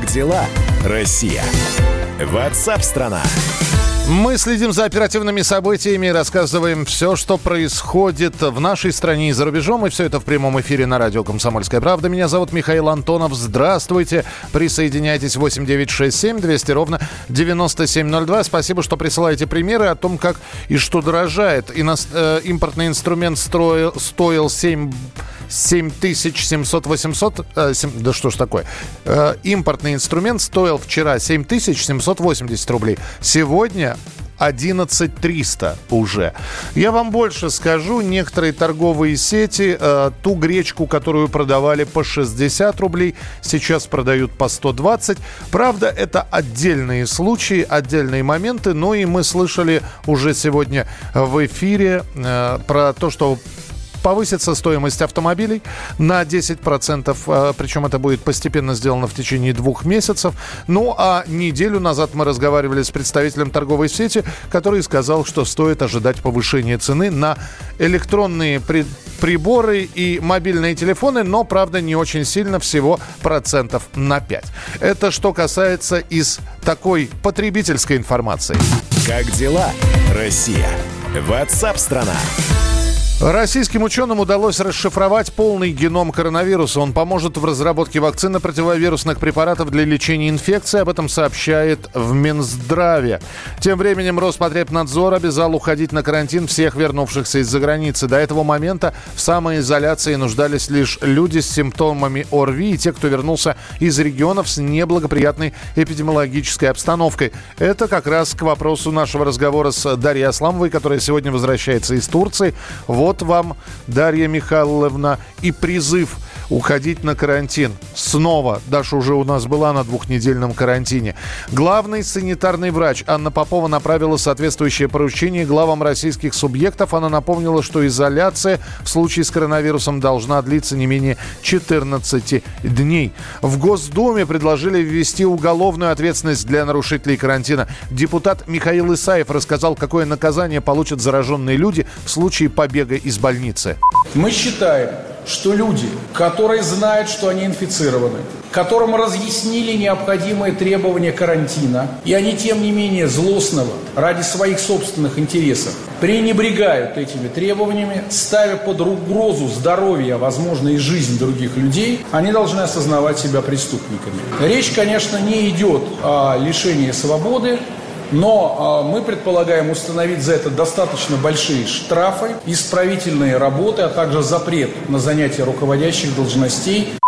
Как дела, Россия? Ватсап-страна! Мы следим за оперативными событиями и рассказываем все, что происходит в нашей стране и за рубежом. И все это в прямом эфире на радио «Комсомольская правда». Меня зовут Михаил Антонов. Здравствуйте. Присоединяйтесь 8967 200 ровно 9702. Спасибо, что присылаете примеры о том, как и что дорожает. Ино... Э, импортный инструмент строил, стоил 7 7700-800... Э, 7, да что ж такое? Э, импортный инструмент стоил вчера 7780 рублей. Сегодня 11 300 уже. Я вам больше скажу. Некоторые торговые сети э, ту гречку, которую продавали по 60 рублей, сейчас продают по 120. Правда, это отдельные случаи, отдельные моменты. Ну и мы слышали уже сегодня в эфире э, про то, что повысится стоимость автомобилей на 10%, э, причем это будет постепенно сделано в течение двух месяцев. Ну а неделю назад мы разговаривали с представителем торговой сети, который сказал, что стоит ожидать повышения цены на электронные при приборы и мобильные телефоны, но, правда, не очень сильно, всего процентов на 5. Это что касается из такой потребительской информации. Как дела, Россия? Ватсап-страна! Российским ученым удалось расшифровать полный геном коронавируса. Он поможет в разработке вакцины противовирусных препаратов для лечения инфекции. Об этом сообщает в Минздраве. Тем временем Роспотребнадзор обязал уходить на карантин всех вернувшихся из-за границы. До этого момента в самоизоляции нуждались лишь люди с симптомами ОРВИ и те, кто вернулся из регионов с неблагоприятной эпидемиологической обстановкой. Это как раз к вопросу нашего разговора с Дарьей Асламовой, которая сегодня возвращается из Турции. Вот вот вам, Дарья Михайловна, и призыв – уходить на карантин. Снова. Даша уже у нас была на двухнедельном карантине. Главный санитарный врач Анна Попова направила соответствующее поручение главам российских субъектов. Она напомнила, что изоляция в случае с коронавирусом должна длиться не менее 14 дней. В Госдуме предложили ввести уголовную ответственность для нарушителей карантина. Депутат Михаил Исаев рассказал, какое наказание получат зараженные люди в случае побега из больницы. Мы считаем, что люди, которые знают, что они инфицированы, которым разъяснили необходимые требования карантина, и они, тем не менее, злостного, ради своих собственных интересов, пренебрегают этими требованиями, ставя под угрозу здоровье, а возможно и жизнь других людей, они должны осознавать себя преступниками. Речь, конечно, не идет о лишении свободы, но э, мы предполагаем установить за это достаточно большие штрафы, исправительные работы, а также запрет на занятие руководящих должностей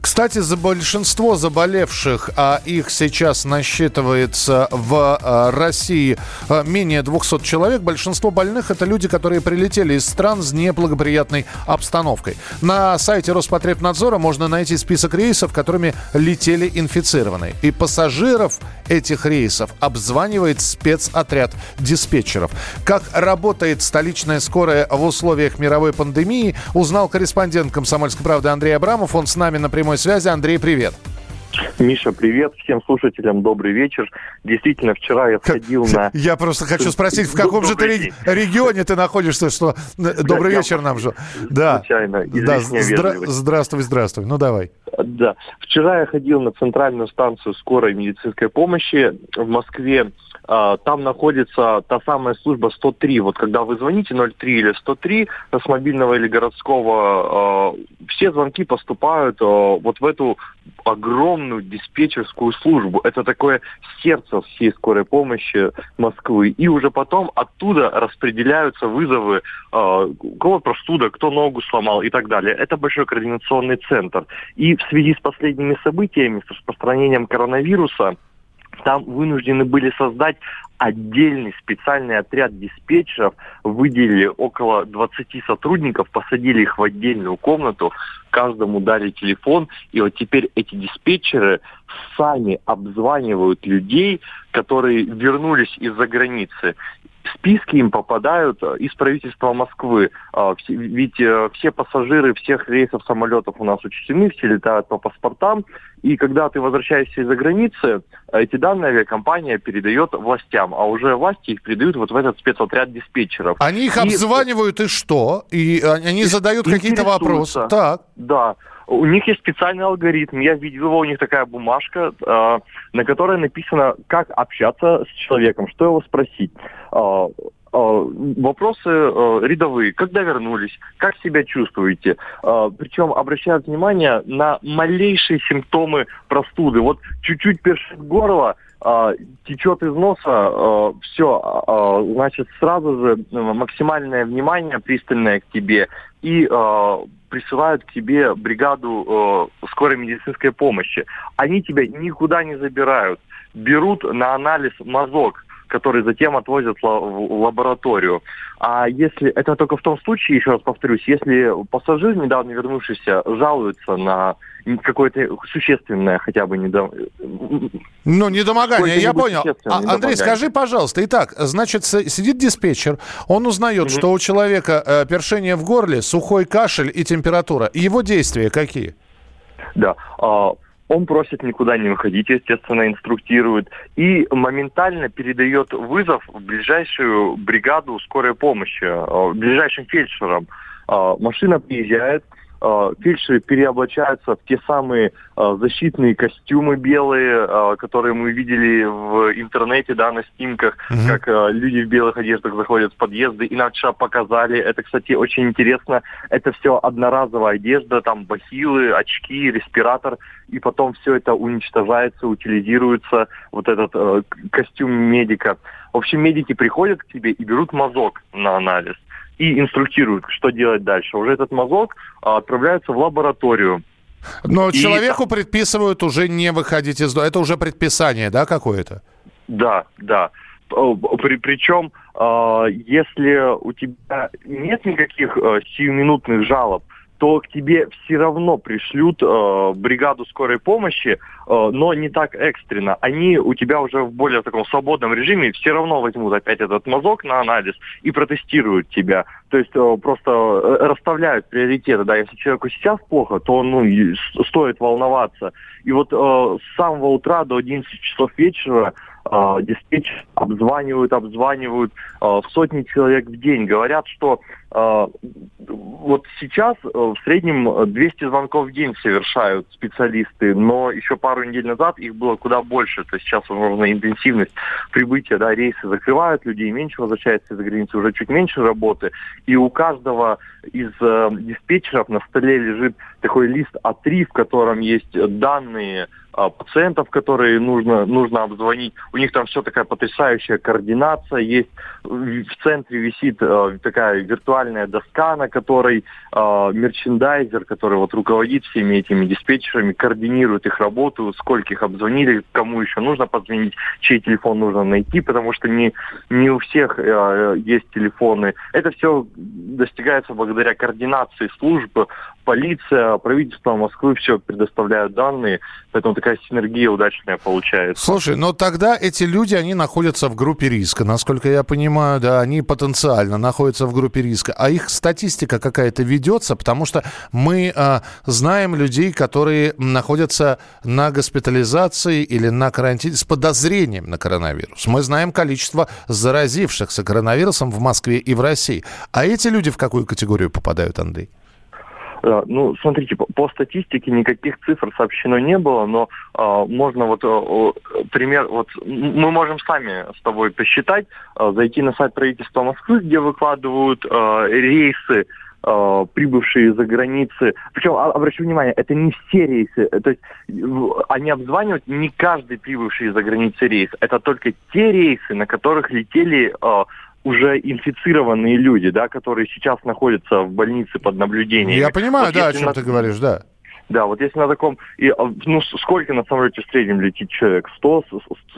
кстати, за большинство заболевших, а их сейчас насчитывается в а, России а, менее 200 человек, большинство больных это люди, которые прилетели из стран с неблагоприятной обстановкой. На сайте Роспотребнадзора можно найти список рейсов, которыми летели инфицированные. И пассажиров этих рейсов обзванивает спецотряд диспетчеров. Как работает столичная скорая в условиях мировой пандемии, узнал корреспондент «Комсомольской правды» Андрей Абрамов. Он с нами на прямой связи. Андрей, привет. Миша, привет. Всем слушателям добрый вечер. Действительно, вчера я сходил на... Я просто хочу спросить, в каком же ты регионе ты находишься, что... Добрый вечер нам же. Да. Случайно, да. Здравствуй, здравствуй. Ну, давай. Да. Вчера я ходил на центральную станцию скорой медицинской помощи в Москве. А, там находится та самая служба 103. Вот когда вы звоните 03 или 103 с мобильного или городского, а, все звонки поступают а, вот в эту огромную диспетчерскую службу. Это такое сердце всей скорой помощи Москвы. И уже потом оттуда распределяются вызовы, у кого простуда, кто ногу сломал и так далее. Это большой координационный центр. И в связи с последними событиями, с распространением коронавируса, там вынуждены были создать отдельный специальный отряд диспетчеров, выделили около 20 сотрудников, посадили их в отдельную комнату, каждому дали телефон, и вот теперь эти диспетчеры сами обзванивают людей, которые вернулись из-за границы списки им попадают э, из правительства Москвы. А, ведь э, все пассажиры всех рейсов самолетов у нас учтены, все летают по паспортам. И когда ты возвращаешься из-за границы, эти данные авиакомпания передает властям, а уже власти их передают вот в этот спецотряд диспетчеров. Они их и... обзванивают и что? И они и задают какие-то вопросы. Так. Да. У них есть специальный алгоритм. Я видел его, у них такая бумажка, э, на которой написано, как общаться с человеком, что его спросить. Э, вопросы э, рядовые. Когда вернулись? Как себя чувствуете? Э, причем обращают внимание на малейшие симптомы простуды. Вот чуть-чуть першит горло, э, течет из носа, все, значит, сразу же максимальное внимание пристальное к тебе и присылают к тебе бригаду скорой медицинской помощи. Они тебя никуда не забирают. Берут на анализ мазок который затем отвозят в лабораторию. А если это только в том случае, еще раз повторюсь, если пассажир, недавно вернувшийся, жалуется на какое-то существенное хотя бы недом... Ну, недомогание, я понял. А, Андрей, скажи, пожалуйста, итак, значит, сидит диспетчер, он узнает, mm что у человека э, першение в горле, сухой кашель и температура. Его действия какие? Да, э, он просит никуда не выходить, естественно, инструктирует и моментально передает вызов в ближайшую бригаду скорой помощи, э, ближайшим фельдшерам. Э, машина приезжает, фельдшеры переоблачаются в те самые э, защитные костюмы белые, э, которые мы видели в интернете, да, на снимках, mm-hmm. как э, люди в белых одеждах заходят в подъезды. И нам вчера показали, это, кстати, очень интересно, это все одноразовая одежда, там бахилы, очки, респиратор, и потом все это уничтожается, утилизируется, вот этот э, костюм медика. В общем, медики приходят к тебе и берут мазок на анализ и инструктируют, что делать дальше. Уже этот мазок а, отправляется в лабораторию. Но и... человеку предписывают уже не выходить из дома. Это уже предписание, да, какое-то? Да, да. При, причем, э, если у тебя нет никаких э, сиюминутных жалоб, то к тебе все равно пришлют э, бригаду скорой помощи, э, но не так экстренно. Они у тебя уже в более таком свободном режиме все равно возьмут опять этот мазок на анализ и протестируют тебя. То есть э, просто э, расставляют приоритеты. Да, если человеку сейчас плохо, то ну, стоит волноваться. И вот э, с самого утра до 11 часов вечера э, диспетч обзванивают, обзванивают э, сотни человек в день. Говорят, что э, вот сейчас э, в среднем 200 звонков в день совершают специалисты, но еще пару недель назад их было куда больше. То есть сейчас, возможно, интенсивность прибытия, да, рейсы закрывают, людей меньше возвращается из-за границы, уже чуть меньше работы. И у каждого из э, диспетчеров на столе лежит такой лист А3, в котором есть данные а, пациентов, которые нужно, нужно обзвонить. У них там все такая потрясающая координация. Есть в центре висит э, такая виртуальная доска, на которой э, мерчендайзер, который вот руководит всеми этими диспетчерами, координирует их работу, сколько их обзвонили, кому еще нужно позвонить, чей телефон нужно найти, потому что не, не у всех есть телефоны. Это все достигается благодаря координации служб, полиция, правительство Москвы все предоставляют данные, поэтому такая синергия удачная получается. Слушай, но тогда эти люди, они находятся в группе риска, насколько я понимаю, да, они потенциально находятся в группе риска, а их статистика какая-то ведется, потому что мы э, знаем людей, которые находятся на госпитализации или на карантине с подозрением на коронавирус. Мы знаем количество заразившихся коронавирусом в Москве и в России. А эти люди в какую категорию попадают, Андрей? Э, ну, смотрите, по, статистике никаких цифр сообщено не было, но э, можно вот э, пример, вот мы можем сами с тобой посчитать, зайти на сайт правительства Москвы, где выкладывают рейсы прибывшие за границы. Причем, а, обращу внимание, это не все рейсы. То есть они обзванивают не каждый прибывший за границы рейс. Это только те рейсы, на которых летели уже инфицированные люди, да, которые сейчас находятся в больнице под наблюдением. Я понимаю, вот да, о чем на... ты говоришь, да. Да, вот если на таком... И, а, ну, сколько на самолете в среднем летит человек? 100,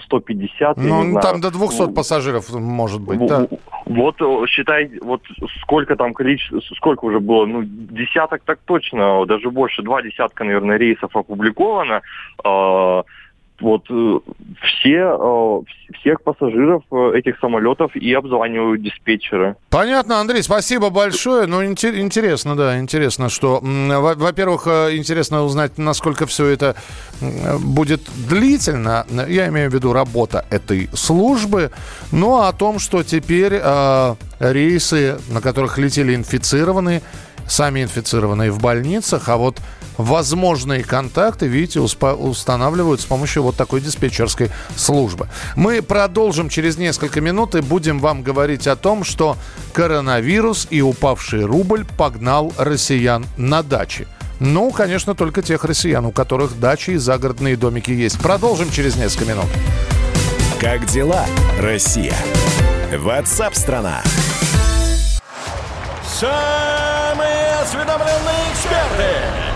150? Ну, там до 200 ну, пассажиров может быть, в, да. Вот считай, вот сколько там количество, сколько уже было? Ну, десяток так точно, даже больше, два десятка, наверное, рейсов опубликовано. Э, вот э, все, э, всех пассажиров э, этих самолетов и обзванивают диспетчеры. Понятно, Андрей, спасибо большое. Ну, интересно, да, интересно, что, во-первых, интересно узнать, насколько все это будет длительно. Я имею в виду работа этой службы. Ну, а о том, что теперь э, рейсы, на которых летели инфицированные, сами инфицированные в больницах, а вот возможные контакты, видите, устанавливают с помощью вот такой диспетчерской службы. Мы продолжим через несколько минут и будем вам говорить о том, что коронавирус и упавший рубль погнал россиян на дачи. Ну, конечно, только тех россиян, у которых дачи и загородные домики есть. Продолжим через несколько минут. Как дела, Россия? Ватсап-страна! Самые осведомленные эксперты!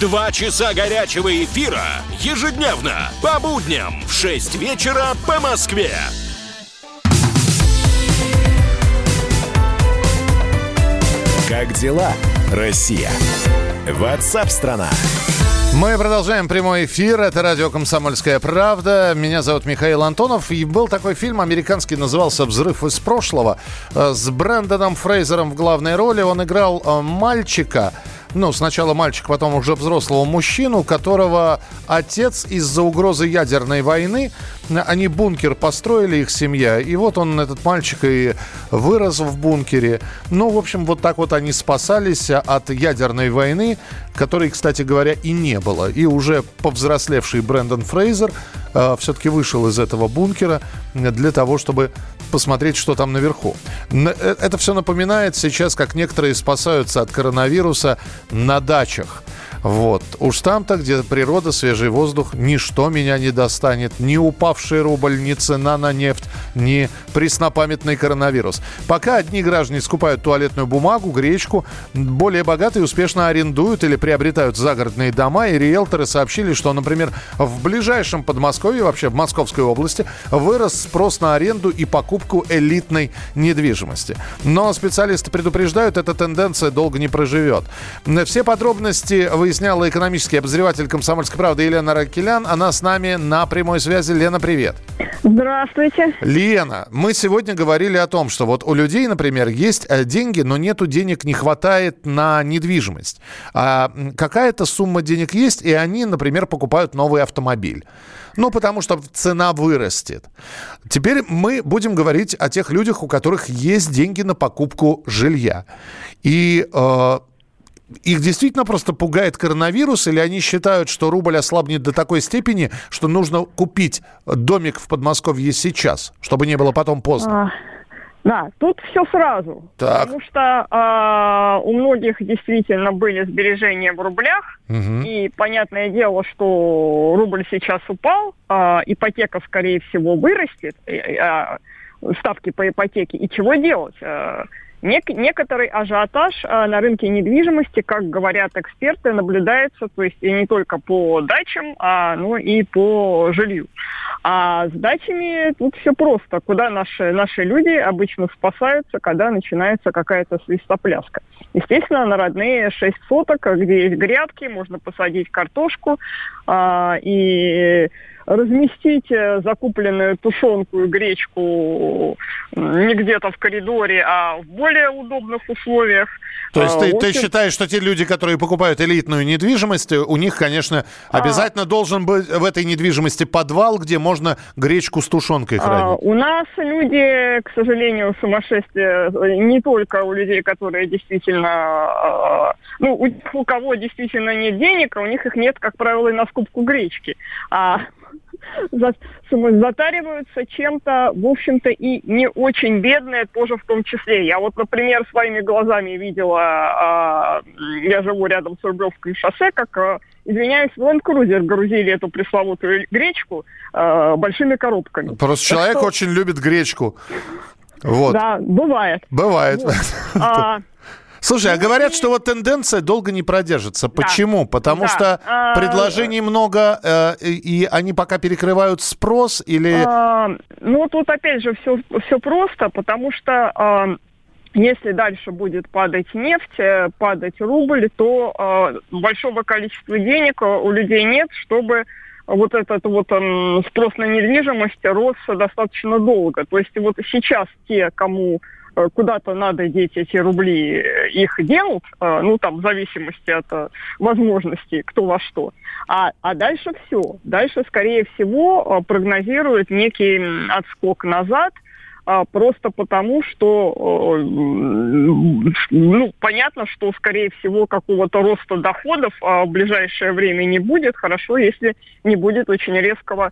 Два часа горячего эфира ежедневно по будням в 6 вечера по Москве. Как дела, Россия? Ватсап-страна! Мы продолжаем прямой эфир. Это радио «Комсомольская правда». Меня зовут Михаил Антонов. И был такой фильм американский, назывался «Взрыв из прошлого» э, с Брэндоном Фрейзером в главной роли. Он играл э, мальчика, ну, сначала мальчик, потом уже взрослого мужчину, которого отец из-за угрозы ядерной войны, они бункер построили, их семья, и вот он, этот мальчик, и вырос в бункере. Ну, в общем, вот так вот они спасались от ядерной войны, которой, кстати говоря, и не было. И уже повзрослевший Брэндон Фрейзер э, все-таки вышел из этого бункера для того, чтобы посмотреть, что там наверху. Э, это все напоминает сейчас, как некоторые спасаются от коронавируса на дачах. Вот. Уж там-то, где природа, свежий воздух, ничто меня не достанет. Ни упавший рубль, ни цена на нефть, ни преснопамятный коронавирус. Пока одни граждане скупают туалетную бумагу, гречку, более богатые успешно арендуют или приобретают загородные дома, и риэлторы сообщили, что, например, в ближайшем Подмосковье, вообще в Московской области, вырос спрос на аренду и покупку элитной недвижимости. Но специалисты предупреждают, эта тенденция долго не проживет. Все подробности вы выясняла экономический обозреватель «Комсомольской правды» Елена Ракелян. Она с нами на прямой связи. Лена, привет. Здравствуйте. Лена, мы сегодня говорили о том, что вот у людей, например, есть э, деньги, но нету денег, не хватает на недвижимость. А какая-то сумма денег есть, и они, например, покупают новый автомобиль. Ну, потому что цена вырастет. Теперь мы будем говорить о тех людях, у которых есть деньги на покупку жилья. И э, их действительно просто пугает коронавирус, или они считают, что рубль ослабнет до такой степени, что нужно купить домик в Подмосковье сейчас, чтобы не было потом поздно? А, да, тут все сразу. Так. Потому что э, у многих действительно были сбережения в рублях, угу. и понятное дело, что рубль сейчас упал, э, ипотека, скорее всего, вырастет, э, э, ставки по ипотеке, и чего делать? Э, Нек- некоторый ажиотаж э, на рынке недвижимости, как говорят эксперты, наблюдается, то есть и не только по дачам, а ну и по жилью. А с дачами тут все просто. Куда наши, наши люди обычно спасаются, когда начинается какая-то свистопляска. Естественно, на родные 6 соток, где есть грядки, можно посадить картошку э, и разместить э, закупленную тушенку и гречку не где-то в коридоре, а в более удобных условиях. То есть а, ты, общем... ты считаешь, что те люди, которые покупают элитную недвижимость, у них, конечно, а. обязательно а... должен быть в этой недвижимости подвал, где можно гречку с тушенкой а, хранить? А, у нас люди, к сожалению, сумасшествие не только у людей, которые действительно, ну, у, у кого действительно нет денег, а у них их нет, как правило, и на скупку гречки. А затариваются чем-то, в общем-то, и не очень бедные тоже в том числе. Я вот, например, своими глазами видела, а, я живу рядом с Рублевским шоссе, как а, извиняюсь, в Cruiser грузили эту пресловутую гречку э, большими коробками. Просто так человек что... очень любит гречку. Вот. Да, бывает. Бывает. Вот. А, Слушай, а говорят, что вот тенденция долго не продержится. Почему? Потому да. что а, предложений много, э, и они пока перекрывают спрос или... А, ну, тут опять же все, все просто, потому что а, если дальше будет падать нефть, э, падать рубль, то большого количества денег у людей нет, чтобы вот этот вот э, спрос на недвижимость рос достаточно долго. То есть вот сейчас те, кому Э, куда-то надо деть эти рубли, э, их делают, э, ну, там, в зависимости от возможностей, кто во что. А, а дальше все. Дальше, скорее всего, прогнозируют некий отскок назад – просто потому, что ну, понятно, что, скорее всего, какого-то роста доходов в ближайшее время не будет. Хорошо, если не будет очень резкого э,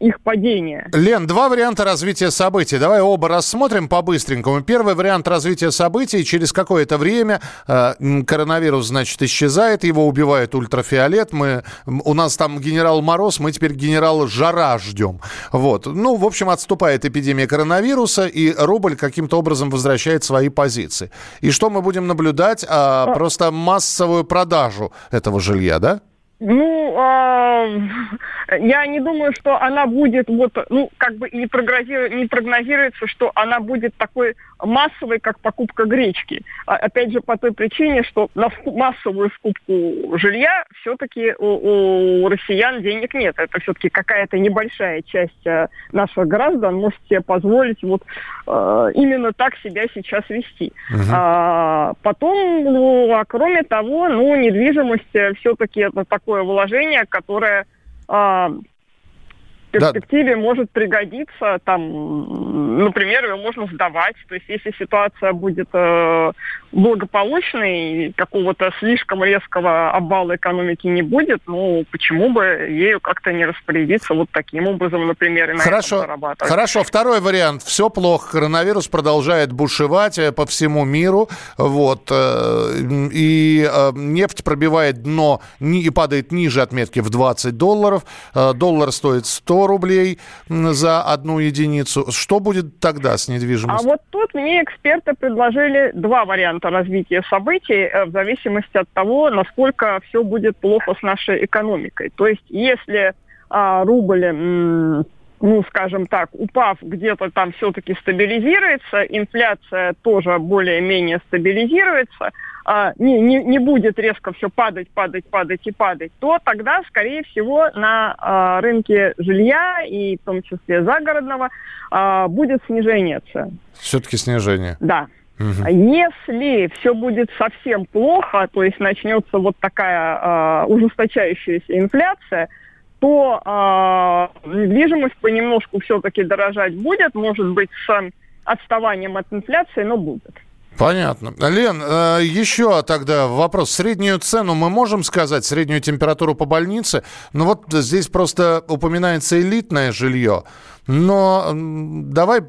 их падения. Лен, два варианта развития событий. Давай оба рассмотрим по-быстренькому. Первый вариант развития событий. Через какое-то время э, коронавирус, значит, исчезает, его убивает ультрафиолет. Мы, у нас там генерал Мороз, мы теперь генерал Жара ждем. Вот. Ну, в общем, отступает эпидемия коронавируса, и рубль каким-то образом возвращает свои позиции. И что мы будем наблюдать? А, просто массовую продажу этого жилья, да? Ну, э, я не думаю, что она будет вот, ну, как бы не, прогнозирует, не прогнозируется, что она будет такой массовой, как покупка гречки. А, опять же, по той причине, что на массовую скупку жилья все-таки у, у россиян денег нет. Это все-таки какая-то небольшая часть э, наших граждан может себе позволить вот э, именно так себя сейчас вести. Угу. А, потом, ну, а кроме того, ну, недвижимость э, все-таки это такое вложение, которое а, перспективе да. может пригодиться, там, например, ее можно сдавать. То есть если ситуация будет э, благополучной, какого-то слишком резкого обвала экономики не будет, ну, почему бы ею как-то не распорядиться вот таким образом, например, и на Хорошо. этом зарабатывать. Хорошо, второй вариант. Все плохо, коронавирус продолжает бушевать э, по всему миру, вот, э, и э, нефть пробивает дно и падает ниже отметки в 20 долларов, доллар стоит 100 рублей за одну единицу. Что будет тогда с недвижимостью? А вот тут мне эксперты предложили два варианта развития событий э, в зависимости от того, насколько все будет плохо с нашей экономикой. То есть если а, рубль ну, скажем так, упав где-то там все-таки стабилизируется, инфляция тоже более-менее стабилизируется, а, не, не, не будет резко все падать, падать, падать и падать, то тогда, скорее всего, на а, рынке жилья и в том числе загородного а, будет снижение цен. Все-таки снижение. Да. Угу. Если все будет совсем плохо, то есть начнется вот такая э, ужесточающаяся инфляция, то э, недвижимость понемножку все-таки дорожать будет, может быть, с отставанием от инфляции, но будет. Понятно. Лен, э, еще тогда вопрос. Среднюю цену мы можем сказать, среднюю температуру по больнице? Ну вот здесь просто упоминается элитное жилье. Но давай,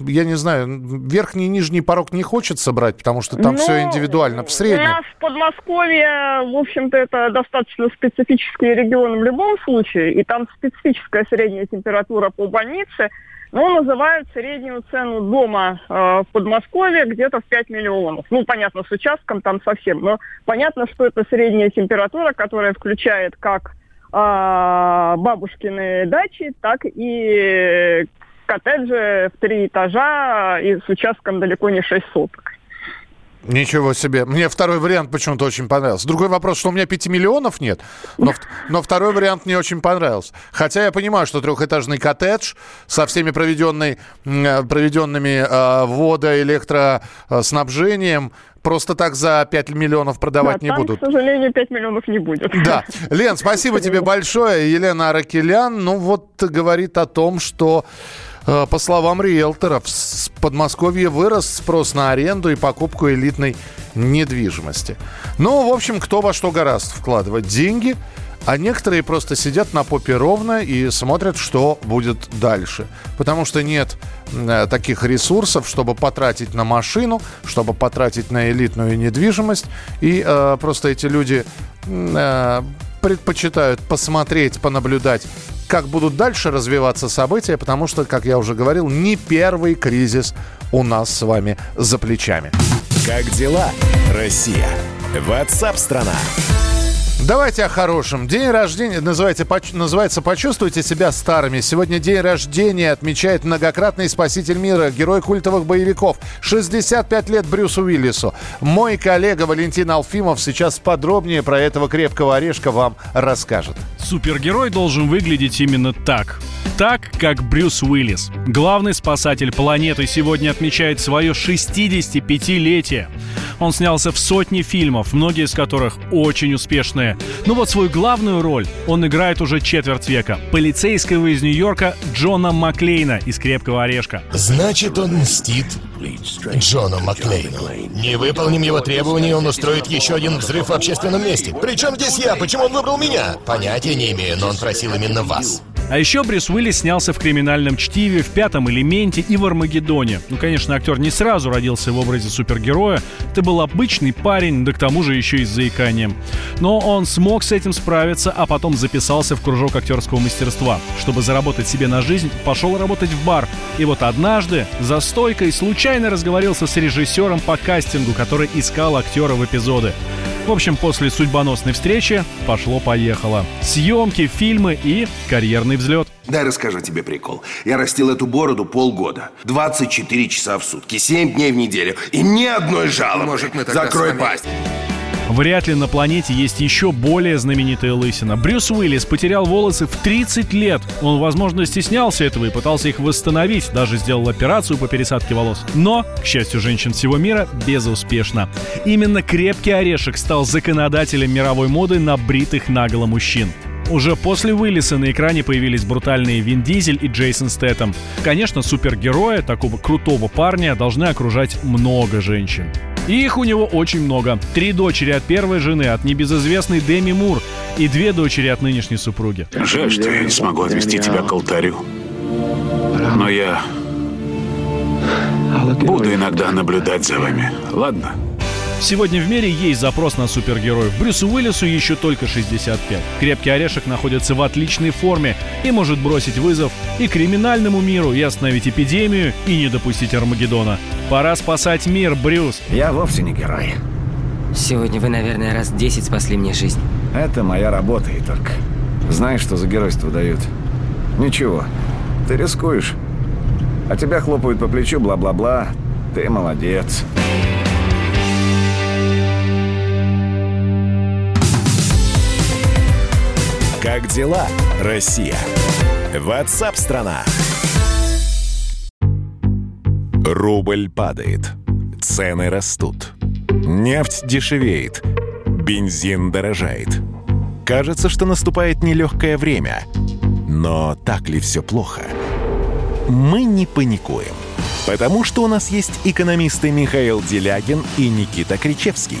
я не знаю, верхний и нижний порог не хочется брать, потому что там ну, все индивидуально. В среднем. У нас в Подмосковье, в общем-то, это достаточно специфический регион в любом случае, и там специфическая средняя температура по больнице – ну, называют среднюю цену дома э, в Подмосковье где-то в 5 миллионов. Ну, понятно, с участком там совсем, но понятно, что это средняя температура, которая включает как э, бабушкины дачи, так и коттеджи в три этажа и с участком далеко не 6 соток. Ничего себе. Мне второй вариант почему-то очень понравился. Другой вопрос, что у меня 5 миллионов нет, но, но второй вариант мне очень понравился. Хотя я понимаю, что трехэтажный коттедж со всеми проведенной, э, проведенными э, водо, электроснабжением просто так за 5 миллионов продавать да, не там, будут. к сожалению, 5 миллионов не будет. Да. Лен, спасибо тебе большое. Елена Аракелян, ну вот говорит о том, что по словам риэлторов, в Подмосковье вырос спрос на аренду и покупку элитной недвижимости. Ну, в общем, кто во что гораст вкладывать деньги, а некоторые просто сидят на попе ровно и смотрят, что будет дальше. Потому что нет э, таких ресурсов, чтобы потратить на машину, чтобы потратить на элитную недвижимость. И э, просто эти люди э, предпочитают посмотреть, понаблюдать как будут дальше развиваться события, потому что, как я уже говорил, не первый кризис у нас с вами за плечами. Как дела, Россия? Ватсап-страна! Давайте о хорошем. День рождения называется, называется «Почувствуйте себя старыми». Сегодня день рождения отмечает многократный спаситель мира, герой культовых боевиков. 65 лет Брюсу Уиллису. Мой коллега Валентин Алфимов сейчас подробнее про этого крепкого орешка вам расскажет. Супергерой должен выглядеть именно так. Так, как Брюс Уиллис. Главный спасатель планеты сегодня отмечает свое 65-летие. Он снялся в сотни фильмов, многие из которых очень успешные. Но вот свою главную роль он играет уже четверть века. Полицейского из Нью-Йорка Джона Маклейна из «Крепкого орешка». Значит, он мстит Джону Маклейну. Не выполним его требования, он устроит еще один взрыв в общественном месте. Причем здесь я? Почему он выбрал меня? Понятия не имею, но он просил именно вас. А еще Брюс Уиллис снялся в «Криминальном чтиве», в «Пятом элементе» и в «Армагеддоне». Ну, конечно, актер не сразу родился в образе супергероя. Это был обычный парень, да к тому же еще и с заиканием. Но он смог с этим справиться, а потом записался в кружок актерского мастерства. Чтобы заработать себе на жизнь, пошел работать в бар. И вот однажды за стойкой случайно разговорился с режиссером по кастингу, который искал актера в эпизоды. В общем, после судьбоносной встречи пошло-поехало. Съемки, фильмы и карьерный взлет. Дай расскажу тебе прикол. Я растил эту бороду полгода. 24 часа в сутки, 7 дней в неделю. И ни одной жалобы. Может, мы тогда Закрой пасть. Вряд ли на планете есть еще более знаменитая лысина. Брюс Уиллис потерял волосы в 30 лет. Он, возможно, стеснялся этого и пытался их восстановить, даже сделал операцию по пересадке волос. Но, к счастью женщин всего мира, безуспешно. Именно крепкий орешек стал законодателем мировой моды на бритых наголо мужчин. Уже после Уиллиса на экране появились брутальные Вин Дизель и Джейсон Стэттем. Конечно, супергероя, такого крутого парня, должны окружать много женщин. И их у него очень много. Три дочери от первой жены, от небезызвестной Деми Мур, и две дочери от нынешней супруги. Жаль, что я не смогу отвести тебя к алтарю. Но я буду иногда наблюдать за вами. Ладно? Сегодня в мире есть запрос на супергероев. Брюсу Уиллису еще только 65. Крепкий орешек находится в отличной форме и может бросить вызов и криминальному миру, и остановить эпидемию, и не допустить Армагеддона. Пора спасать мир, Брюс. Я вовсе не герой. Сегодня вы, наверное, раз 10 спасли мне жизнь. Это моя работа и только. Знаешь, что за геройство дают? Ничего. Ты рискуешь. А тебя хлопают по плечу, бла-бла-бла. Ты молодец. Как дела, Россия? Ватсап-страна! Рубль падает. Цены растут. Нефть дешевеет. Бензин дорожает. Кажется, что наступает нелегкое время. Но так ли все плохо? Мы не паникуем. Потому что у нас есть экономисты Михаил Делягин и Никита Кричевский.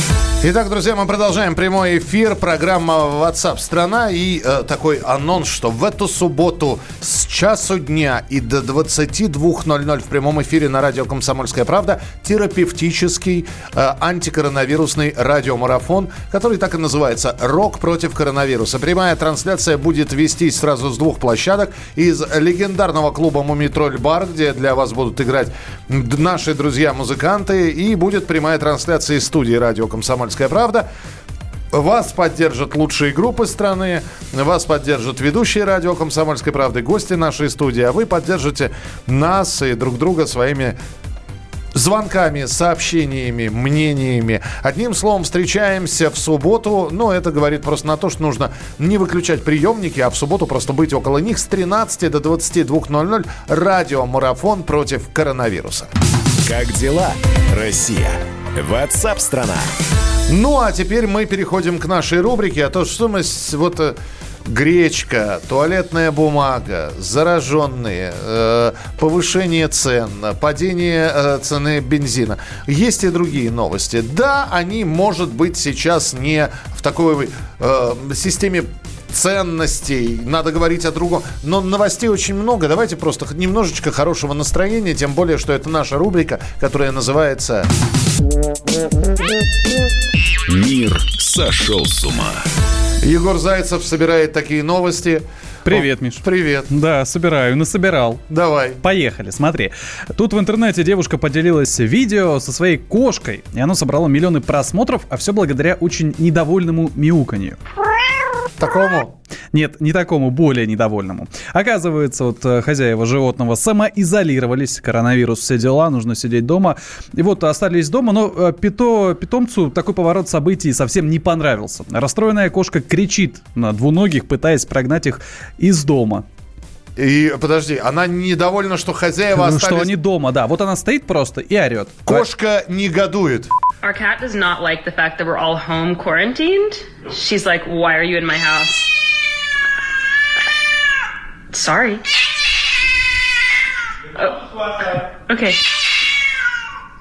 Итак, друзья, мы продолжаем прямой эфир. Программа WhatsApp страна и э, такой анонс, что в эту субботу с часу дня и до 22.00 в прямом эфире на радио «Комсомольская правда» терапевтический э, антикоронавирусный радиомарафон, который так и называется «Рок против коронавируса». Прямая трансляция будет вестись сразу с двух площадок. Из легендарного клуба «Мумитроль Бар», где для вас будут играть наши друзья-музыканты, и будет прямая трансляция из студии радио «Комсомольская «Комсомольская правда». Вас поддержат лучшие группы страны, вас поддержат ведущие радио «Комсомольской правды», гости нашей студии, а вы поддержите нас и друг друга своими звонками, сообщениями, мнениями. Одним словом, встречаемся в субботу. Но это говорит просто на то, что нужно не выключать приемники, а в субботу просто быть около них с 13 до 22.00. Радиомарафон против коронавируса. Как дела, Россия? Ватсап-страна! Ну, а теперь мы переходим к нашей рубрике. А то, что мы вот э, гречка, туалетная бумага, зараженные, э, повышение цен, падение э, цены бензина. Есть и другие новости. Да, они, может быть, сейчас не в такой э, системе ценностей, надо говорить о другом. Но новостей очень много. Давайте просто немножечко хорошего настроения, тем более, что это наша рубрика, которая называется... Мир сошел с ума. Егор Зайцев собирает такие новости. Привет, О, Миш. Привет. Да, собираю, насобирал. Давай. Поехали, смотри. Тут в интернете девушка поделилась видео со своей кошкой, и оно собрало миллионы просмотров, а все благодаря очень недовольному мяуканью. Такому? Нет, не такому, более недовольному. Оказывается, вот э, хозяева животного самоизолировались, коронавирус, все дела, нужно сидеть дома. И вот остались дома, но э, пито, питомцу такой поворот событий совсем не понравился. Расстроенная кошка кричит на двуногих, пытаясь прогнать их из дома. И подожди, она недовольна, что хозяева ну, остались... Что они дома, да. Вот она стоит просто и орет. Кошка негодует. Our cat does not like the fact that we're all home quarantined. She's like, why are you in my house? Sorry. Oh. Okay.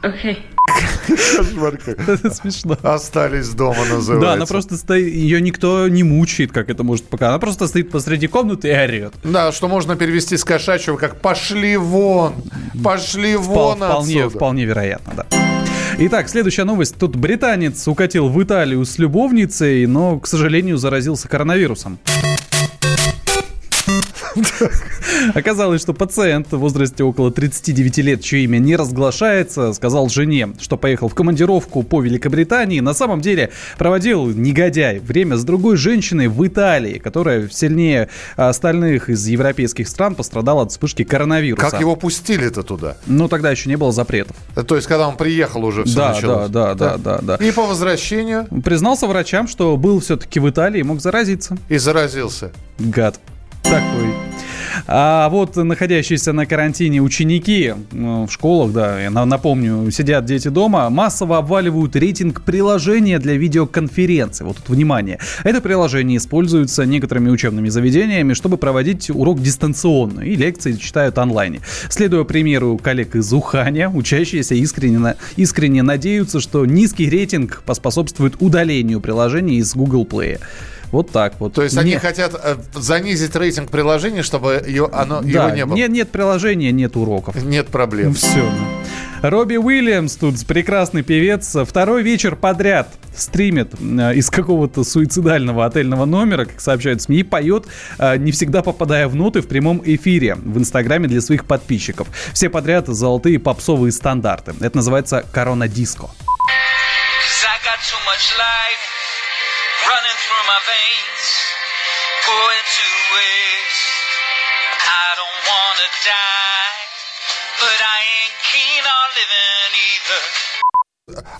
Okay. Кошмар Это смешно. Остались дома, называется. Да, она просто стоит, ее никто не мучает, как это может пока. Она просто стоит посреди комнаты и орет. Да, что можно перевести с кошачьего, как «пошли вон, пошли вон Вполне, отсюда. вполне вероятно, да. Итак, следующая новость. Тут британец укатил в Италию с любовницей, но, к сожалению, заразился коронавирусом. Оказалось, что пациент в возрасте около 39 лет, чье имя не разглашается, сказал жене, что поехал в командировку по Великобритании. На самом деле проводил негодяй время с другой женщиной в Италии, которая сильнее остальных из европейских стран пострадала от вспышки коронавируса. Как его пустили-то туда? Ну, тогда еще не было запретов. То есть, когда он приехал уже все да, началось? Да, да, да, да, да. И по возвращению? Признался врачам, что был все-таки в Италии и мог заразиться. И заразился. Гад. Такой. А вот находящиеся на карантине ученики ну, в школах, да, я напомню, сидят дети дома, массово обваливают рейтинг приложения для видеоконференции. Вот тут внимание. Это приложение используется некоторыми учебными заведениями, чтобы проводить урок дистанционно и лекции читают онлайне. Следуя примеру коллег из Уханя, учащиеся искренне, искренне надеются, что низкий рейтинг поспособствует удалению приложения из Google Play. Вот так вот. То есть нет. они хотят э, занизить рейтинг приложения, чтобы ее, оно, да, его не было? Нет, нет приложения, нет уроков. Нет проблем. Все. Робби Уильямс, тут прекрасный певец, второй вечер подряд стримит э, из какого-то суицидального отельного номера, как сообщают СМИ, и поет, э, не всегда попадая в ноты в прямом эфире в Инстаграме для своих подписчиков. Все подряд золотые попсовые стандарты. Это называется корона диско. running through my veins, pouring to waste. I don't wanna die, but I ain't keen on living either.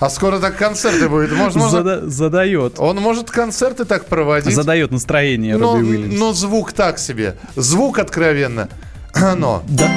А скоро так концерты будет. Можно, Зада- задает. Он может концерты так проводить. Задает настроение но, Робби Уильямс. Но звук так себе. Звук откровенно. Но. Да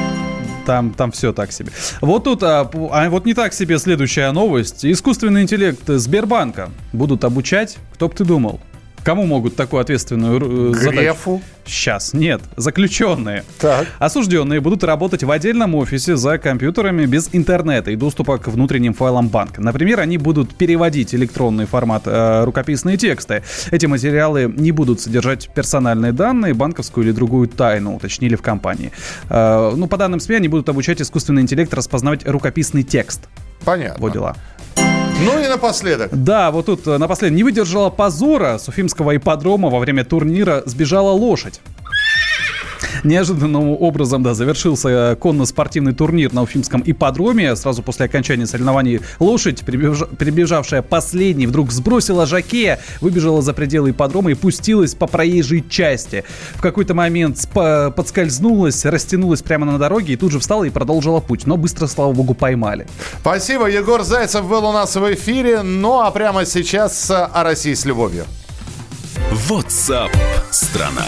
там, там все так себе. Вот тут, а, а вот не так себе следующая новость. Искусственный интеллект Сбербанка будут обучать, кто бы ты думал, Кому могут такую ответственную э, Грефу? Сейчас, нет. Заключенные. Так. Осужденные будут работать в отдельном офисе за компьютерами без интернета и доступа к внутренним файлам банка. Например, они будут переводить электронный формат э, рукописные тексты. Эти материалы не будут содержать персональные данные, банковскую или другую тайну, уточнили в компании. Э, ну, по данным СМИ, они будут обучать искусственный интеллект распознавать рукописный текст. Понятно. Вот дела. Ну и напоследок. Да, вот тут э, напоследок не выдержала позора с уфимского ипподрома во время турнира сбежала лошадь. Неожиданным образом, да, завершился конно-спортивный турнир на Уфимском ипподроме. Сразу после окончания соревнований лошадь, прибежавшая последней, вдруг сбросила жакея, выбежала за пределы ипподрома и пустилась по проезжей части. В какой-то момент подскользнулась, растянулась прямо на дороге и тут же встала и продолжила путь. Но быстро, слава богу, поймали. Спасибо. Егор Зайцев был у нас в эфире. Ну а прямо сейчас о России с любовью. WhatsApp страна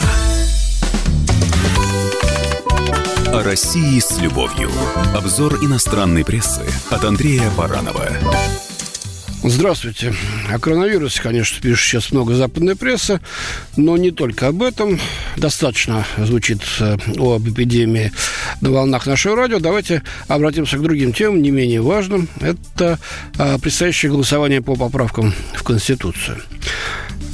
о России с любовью. Обзор иностранной прессы от Андрея Баранова. Здравствуйте. О коронавирусе, конечно, пишет сейчас много западная пресса, но не только об этом. Достаточно звучит э, об эпидемии на волнах нашего радио. Давайте обратимся к другим темам, не менее важным. Это э, предстоящее голосование по поправкам в Конституцию.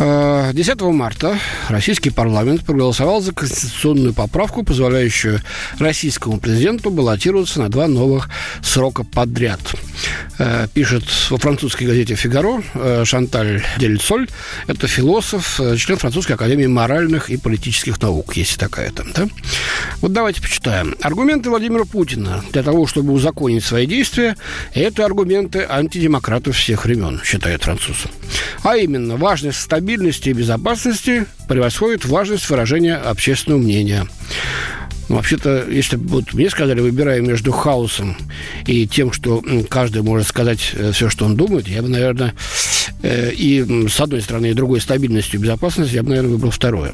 10 марта российский парламент проголосовал за конституционную поправку, позволяющую российскому президенту баллотироваться на два новых срока подряд. Э, пишет во французской газете «Фигаро» э, Шанталь Дель-Соль. Это философ, э, член Французской академии моральных и политических наук, есть такая там, да? Вот давайте почитаем. Аргументы Владимира Путина для того, чтобы узаконить свои действия, это аргументы антидемократов всех времен, считает француз. А именно, важность стабильности и безопасности превосходит важность выражения общественного мнения. Ну, вообще-то, если бы вот мне сказали, выбирая между хаосом и тем, что каждый может сказать э, все, что он думает, я бы, наверное, э, и с одной стороны, и другой стабильностью и безопасностью, я бы, наверное, выбрал второе.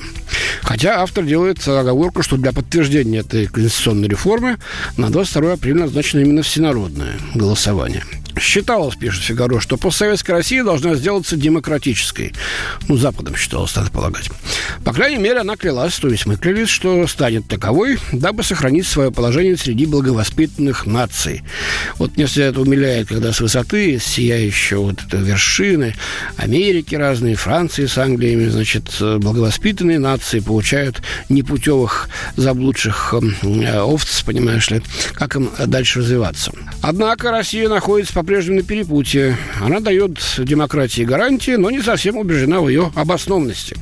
Хотя автор делает оговорку, что для подтверждения этой конституционной реформы на 22 апреля назначено именно всенародное голосование. Считалось, пишет Фигаро, что постсоветская Россия должна сделаться демократической. Ну, Западом считалось, надо полагать. По крайней мере, она клялась, то есть мы клялись, что станет таковой, дабы сохранить свое положение среди благовоспитанных наций. Вот мне всегда это умиляет, когда с высоты сияющего вот этой вершины Америки разные, Франции с Англиями, значит, благовоспитанные нации получают непутевых заблудших э, овц, понимаешь ли, как им дальше развиваться. Однако Россия находится по по-прежнему на перепутье. Она дает демократии гарантии, но не совсем убеждена в ее обоснованности.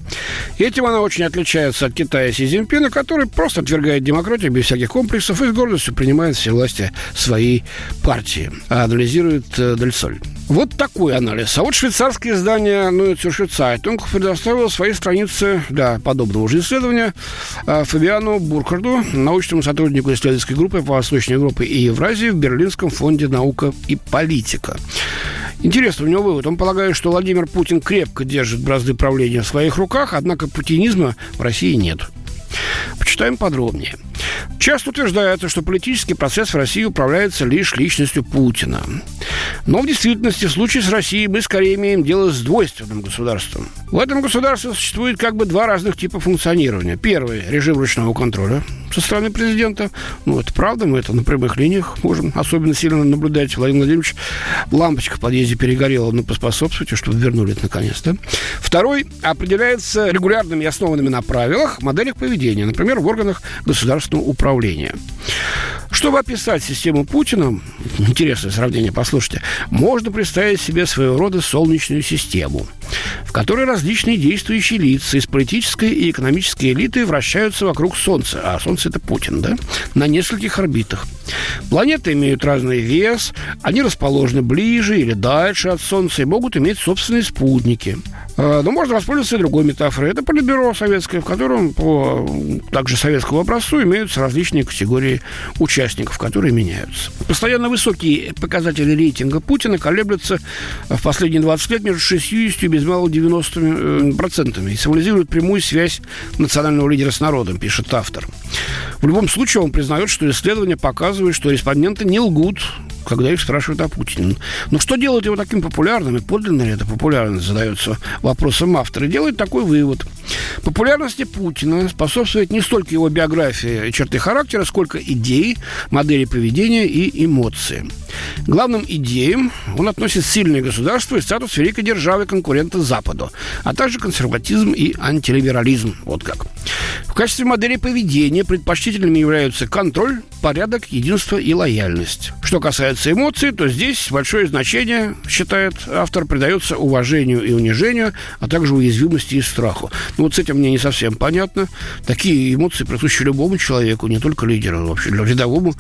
Этим она очень отличается от Китая Си Цзиньпина, который просто отвергает демократию без всяких комплексов и с гордостью принимает все власти своей партии. Анализирует э, Дельсоль. Вот такой анализ. А вот швейцарское издание Neue Zürcher Zeitung предоставило свои страницы для подобного же исследования э, Фабиану Буркарду, научному сотруднику исследовательской группы по Восточной Европе и Евразии в Берлинском фонде «Наука и политика». Интересно, у него вывод. Он полагает, что Владимир Путин крепко держит бразды правления в своих руках, однако путинизма в России нет. Почитаем подробнее. Часто утверждается, что политический процесс в России управляется лишь личностью Путина. Но в действительности в случае с Россией мы скорее имеем дело с двойственным государством. В этом государстве существует как бы два разных типа функционирования. Первый – режим ручного контроля со стороны президента. Ну, это правда, мы это на прямых линиях можем особенно сильно наблюдать. Владимир Владимирович, лампочка в подъезде перегорела, но поспособствуйте, чтобы вернули это наконец-то. Второй определяется регулярными и основанными на правилах, моделях поведения, например, в органах государственного управления. Чтобы описать систему Путина, интересное сравнение, послушайте, можно представить себе своего рода солнечную систему, в которой различные действующие лица из политической и экономической элиты вращаются вокруг Солнца, а Солнце – это Путин, да, на нескольких орбитах. Планеты имеют разный вес, они расположены ближе или дальше от Солнца и могут иметь собственные спутники. А, но можно воспользоваться и другой метафорой. Это политбюро советское, в котором по также советскому образцу имеются различные категории участников, которые меняются. Постоянно высокие показатели рейтинга Путина колеблются в последние 20 лет между 60 и без малого 90 э, процентами и символизируют прямую связь национального лидера с народом, пишет автор. В любом случае он признает, что исследования показывают, что респонденты не лгут, когда их спрашивают о Путине. Но что делает его таким популярным, и подлинно ли это популярность, задается вопросом автора, и делает такой вывод. Популярности Путина способствует не столько его биография и черты характера, сколько идеи, модели поведения и эмоции. Главным идеям он относит сильное государство и статус великой державы конкурента Западу, а также консерватизм и антилиберализм. Вот как. В качестве модели поведения предпочтительными являются контроль, порядок, единство и лояльность. Что касается эмоций, то здесь большое значение, считает автор, придается уважению и унижению, а также уязвимости и страху. Ну вот с этим мне не совсем понятно. Такие эмоции присущи любому человеку, не только лидеру, вообще рядовому,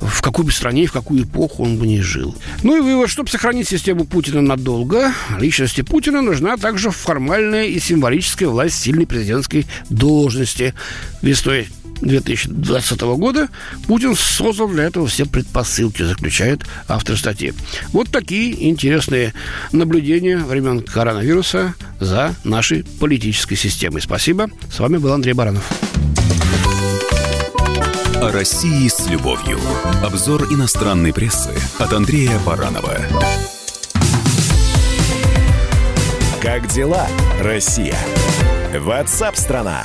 в какой бы стране, в какую эпоху он бы не жил. Ну и вывод, чтобы сохранить систему Путина надолго, личности Путина нужна также формальная и символическая власть сильной президентской должности. Весной 2020 года Путин создал для этого все предпосылки, заключает автор статьи. Вот такие интересные наблюдения времен коронавируса за нашей политической системой. Спасибо. С вами был Андрей Баранов. О России с любовью. Обзор иностранной прессы от Андрея Баранова. Как дела, Россия? Ватсап-страна!